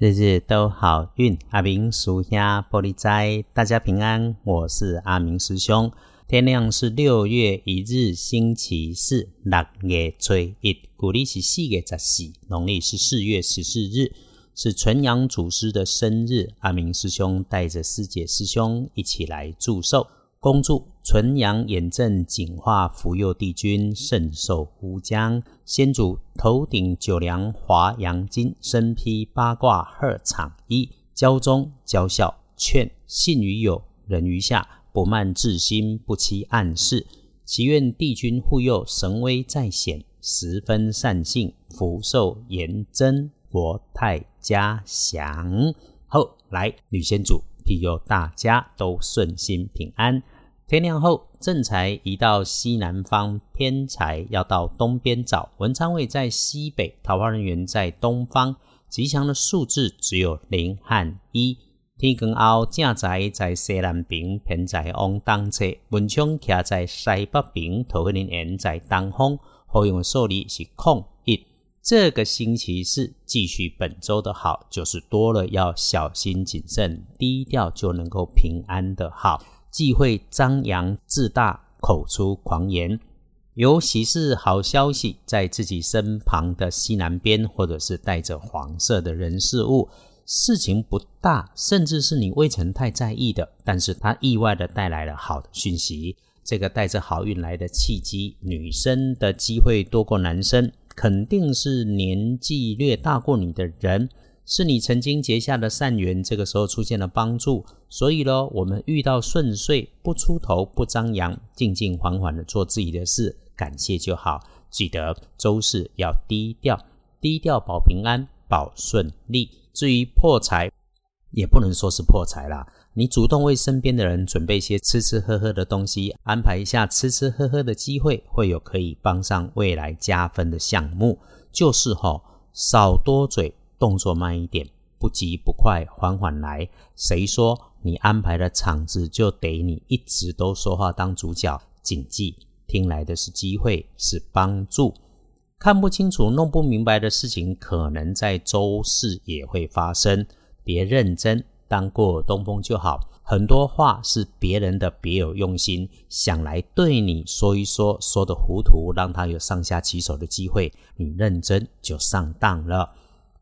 日日都好运，阿明属下玻璃斋，大家平安。我是阿明师兄。天亮是六月一日，星期四，六月初一，古历是四月十四，农历是四月十四日，是纯阳祖师的生日。阿明师兄带着师姐师兄一起来祝寿。恭祝纯阳眼正景化福佑帝君圣寿无疆，先祖头顶九梁华阳金，身披八卦鹤氅衣，教忠教孝劝信于友人于下，不慢至心不欺暗室。祈愿帝君护佑神威再显，十分善幸福寿延增，国泰家祥。后来女先祖。庇佑大家都顺心平安。天亮后，正财移到西南方，偏财要到东边找。文昌位在西北，桃花人员在东方。吉祥的数字只有零和一。天光后，正财在西南边，偏财往东侧。文昌徛在西北边，桃花人缘在东方。好用的数字是空一。这个星期四继续本周的好，就是多了要小心谨慎，低调就能够平安的好，忌讳张扬自大，口出狂言。尤其是好消息在自己身旁的西南边，或者是带着黄色的人事物，事情不大，甚至是你未曾太在意的，但是它意外的带来了好的讯息。这个带着好运来的契机，女生的机会多过男生。肯定是年纪略大过你的人，是你曾经结下的善缘，这个时候出现了帮助，所以咯，我们遇到顺遂，不出头，不张扬，静静缓缓的做自己的事，感谢就好。记得周四要低调，低调保平安，保顺利。至于破财，也不能说是破财啦。你主动为身边的人准备一些吃吃喝喝的东西，安排一下吃吃喝喝的机会，会有可以帮上未来加分的项目。就是吼，少多嘴，动作慢一点，不急不快，缓缓来。谁说你安排的场子就得你一直都说话当主角？谨记，听来的是机会，是帮助。看不清楚、弄不明白的事情，可能在周四也会发生。别认真。当过东风就好，很多话是别人的别有用心，想来对你说一说，说的糊涂，让他有上下其手的机会，你认真就上当了。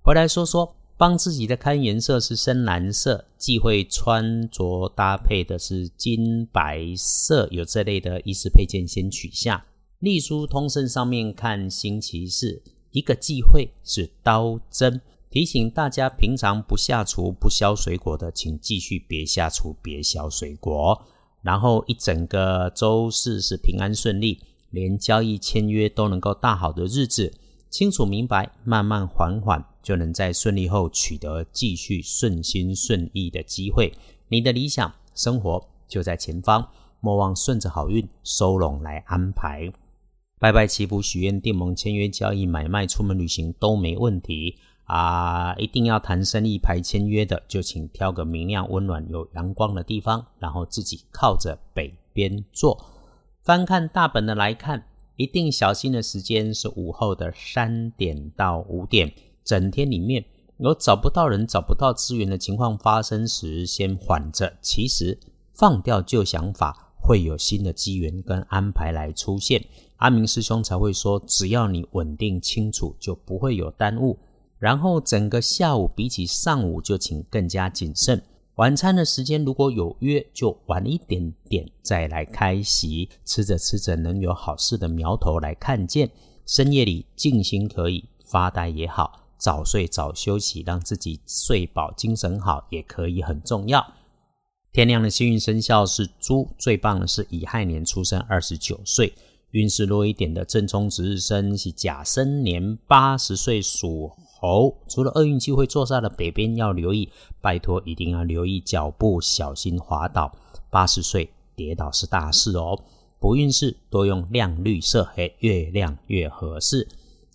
回来说说，帮自己的看颜色是深蓝色，忌讳穿着搭配的是金白色，有这类的衣饰配件先取下。隶书通胜上面看星期四，一个忌讳是刀针。提醒大家，平常不下厨、不削水果的，请继续别下厨、别削水果。然后一整个周四是平安顺利，连交易签约都能够大好的日子。清楚明白，慢慢缓缓，就能在顺利后取得继续顺心顺意的机会。你的理想生活就在前方，莫忘顺着好运收拢来安排。拜拜祈福、许愿、订盟、签约、交易、买卖、出门旅行都没问题。啊，一定要谈生意、排签约的，就请挑个明亮、温暖、有阳光的地方，然后自己靠着北边坐。翻看大本的来看，一定小心的时间是午后的三点到五点。整天里面有找不到人、找不到资源的情况发生时，先缓着。其实放掉旧想法，会有新的机缘跟安排来出现。阿明师兄才会说，只要你稳定清楚，就不会有耽误。然后整个下午比起上午就请更加谨慎。晚餐的时间如果有约，就晚一点点再来开席。吃着吃着能有好事的苗头来看见。深夜里静心可以，发呆也好，早睡早休息，让自己睡饱精神好也可以很重要。天亮的幸运生肖是猪，最棒的是乙亥年出生，二十九岁。运势弱一点的正冲值日生是甲申年八十岁属。猴，除了厄运机会坐煞的北边要留意，拜托一定要留意脚步，小心滑倒。八十岁跌倒是大事哦。不运势多用亮绿色，嘿，越亮越合适。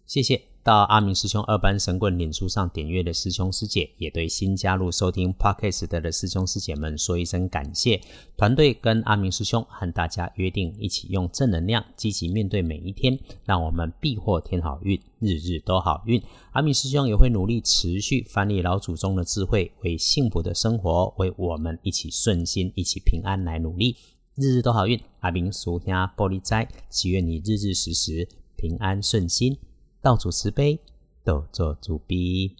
谢谢到阿明师兄二班神棍脸书上点阅的师兄师姐，也对新加入收听 Podcast 的师兄师姐们说一声感谢。团队跟阿明师兄和大家约定，一起用正能量积极面对每一天，让我们必获天好运，日日都好运。阿明师兄也会努力持续翻译老祖宗的智慧，为幸福的生活，为我们一起顺心、一起平安来努力，日日都好运。阿明叔兄玻璃斋，祈愿你日日时时平安顺心。道主慈悲，斗做主逼。